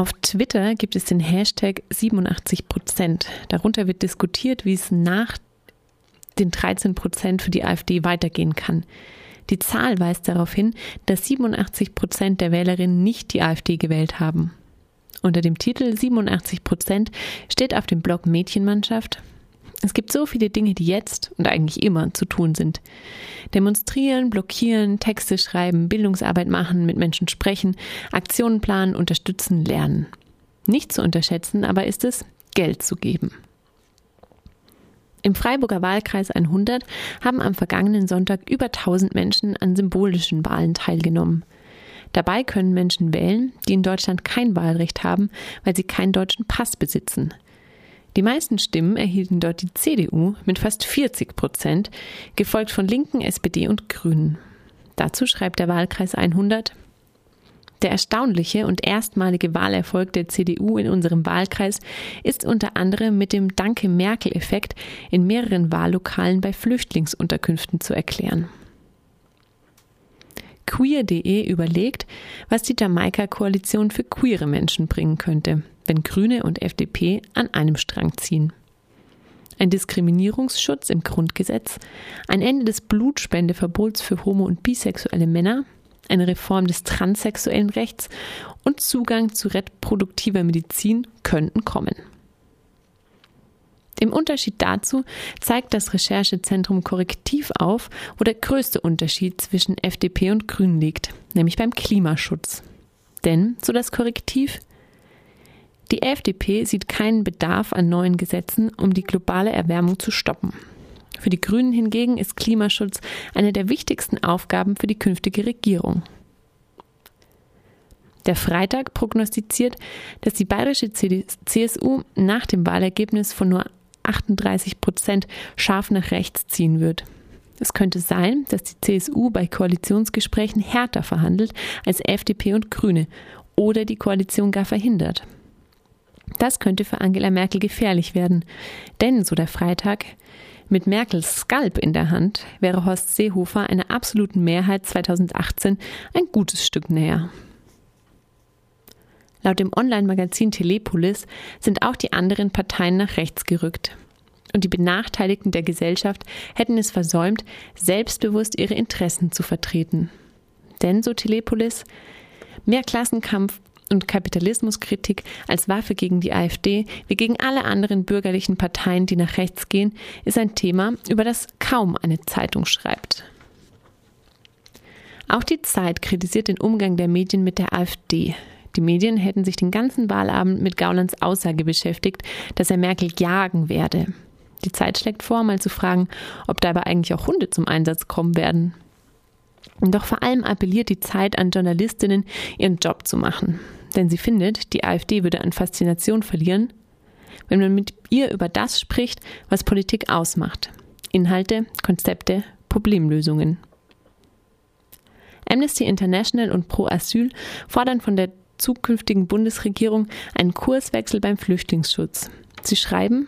Auf Twitter gibt es den Hashtag 87 Prozent. Darunter wird diskutiert, wie es nach den 13 Prozent für die AfD weitergehen kann. Die Zahl weist darauf hin, dass 87 Prozent der Wählerinnen nicht die AfD gewählt haben. Unter dem Titel 87 Prozent steht auf dem Blog Mädchenmannschaft, es gibt so viele Dinge, die jetzt und eigentlich immer zu tun sind. Demonstrieren, blockieren, Texte schreiben, Bildungsarbeit machen, mit Menschen sprechen, Aktionen planen, unterstützen, lernen. Nicht zu unterschätzen aber ist es, Geld zu geben. Im Freiburger Wahlkreis 100 haben am vergangenen Sonntag über 1000 Menschen an symbolischen Wahlen teilgenommen. Dabei können Menschen wählen, die in Deutschland kein Wahlrecht haben, weil sie keinen deutschen Pass besitzen. Die meisten Stimmen erhielten dort die CDU mit fast 40 Prozent, gefolgt von Linken, SPD und Grünen. Dazu schreibt der Wahlkreis 100, der erstaunliche und erstmalige Wahlerfolg der CDU in unserem Wahlkreis ist unter anderem mit dem Danke Merkel-Effekt in mehreren Wahllokalen bei Flüchtlingsunterkünften zu erklären. Queer.de überlegt, was die Jamaika-Koalition für queere Menschen bringen könnte, wenn Grüne und FDP an einem Strang ziehen. Ein Diskriminierungsschutz im Grundgesetz, ein Ende des Blutspendeverbots für homo- und bisexuelle Männer, eine Reform des transsexuellen Rechts und Zugang zu reproduktiver Medizin könnten kommen. Im Unterschied dazu zeigt das Recherchezentrum Korrektiv auf, wo der größte Unterschied zwischen FDP und Grünen liegt, nämlich beim Klimaschutz. Denn, so das Korrektiv, die FDP sieht keinen Bedarf an neuen Gesetzen, um die globale Erwärmung zu stoppen. Für die Grünen hingegen ist Klimaschutz eine der wichtigsten Aufgaben für die künftige Regierung. Der Freitag prognostiziert, dass die bayerische CSU nach dem Wahlergebnis von nur 38 Prozent scharf nach rechts ziehen wird. Es könnte sein, dass die CSU bei Koalitionsgesprächen härter verhandelt als FDP und Grüne oder die Koalition gar verhindert. Das könnte für Angela Merkel gefährlich werden, denn, so der Freitag, mit Merkels Skalp in der Hand wäre Horst Seehofer einer absoluten Mehrheit 2018 ein gutes Stück näher. Laut dem Online-Magazin Telepolis sind auch die anderen Parteien nach rechts gerückt. Und die Benachteiligten der Gesellschaft hätten es versäumt, selbstbewusst ihre Interessen zu vertreten. Denn, so Telepolis, mehr Klassenkampf und Kapitalismuskritik als Waffe gegen die AfD wie gegen alle anderen bürgerlichen Parteien, die nach rechts gehen, ist ein Thema, über das kaum eine Zeitung schreibt. Auch die Zeit kritisiert den Umgang der Medien mit der AfD. Die Medien hätten sich den ganzen Wahlabend mit Gaulands Aussage beschäftigt, dass er Merkel jagen werde. Die Zeit schlägt vor, mal zu fragen, ob dabei eigentlich auch Hunde zum Einsatz kommen werden. Doch vor allem appelliert die Zeit an Journalistinnen, ihren Job zu machen. Denn sie findet, die AfD würde an Faszination verlieren, wenn man mit ihr über das spricht, was Politik ausmacht. Inhalte, Konzepte, Problemlösungen. Amnesty International und Pro Asyl fordern von der zukünftigen Bundesregierung einen Kurswechsel beim Flüchtlingsschutz. Sie schreiben,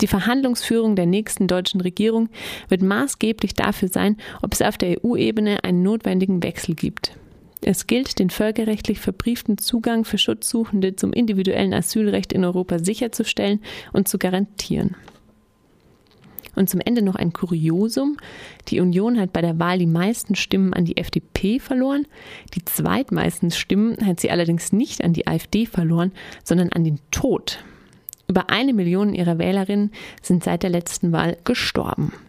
die Verhandlungsführung der nächsten deutschen Regierung wird maßgeblich dafür sein, ob es auf der EU-Ebene einen notwendigen Wechsel gibt. Es gilt, den völkerrechtlich verbrieften Zugang für Schutzsuchende zum individuellen Asylrecht in Europa sicherzustellen und zu garantieren. Und zum Ende noch ein Kuriosum. Die Union hat bei der Wahl die meisten Stimmen an die FDP verloren. Die zweitmeisten Stimmen hat sie allerdings nicht an die AfD verloren, sondern an den Tod. Über eine Million ihrer Wählerinnen sind seit der letzten Wahl gestorben.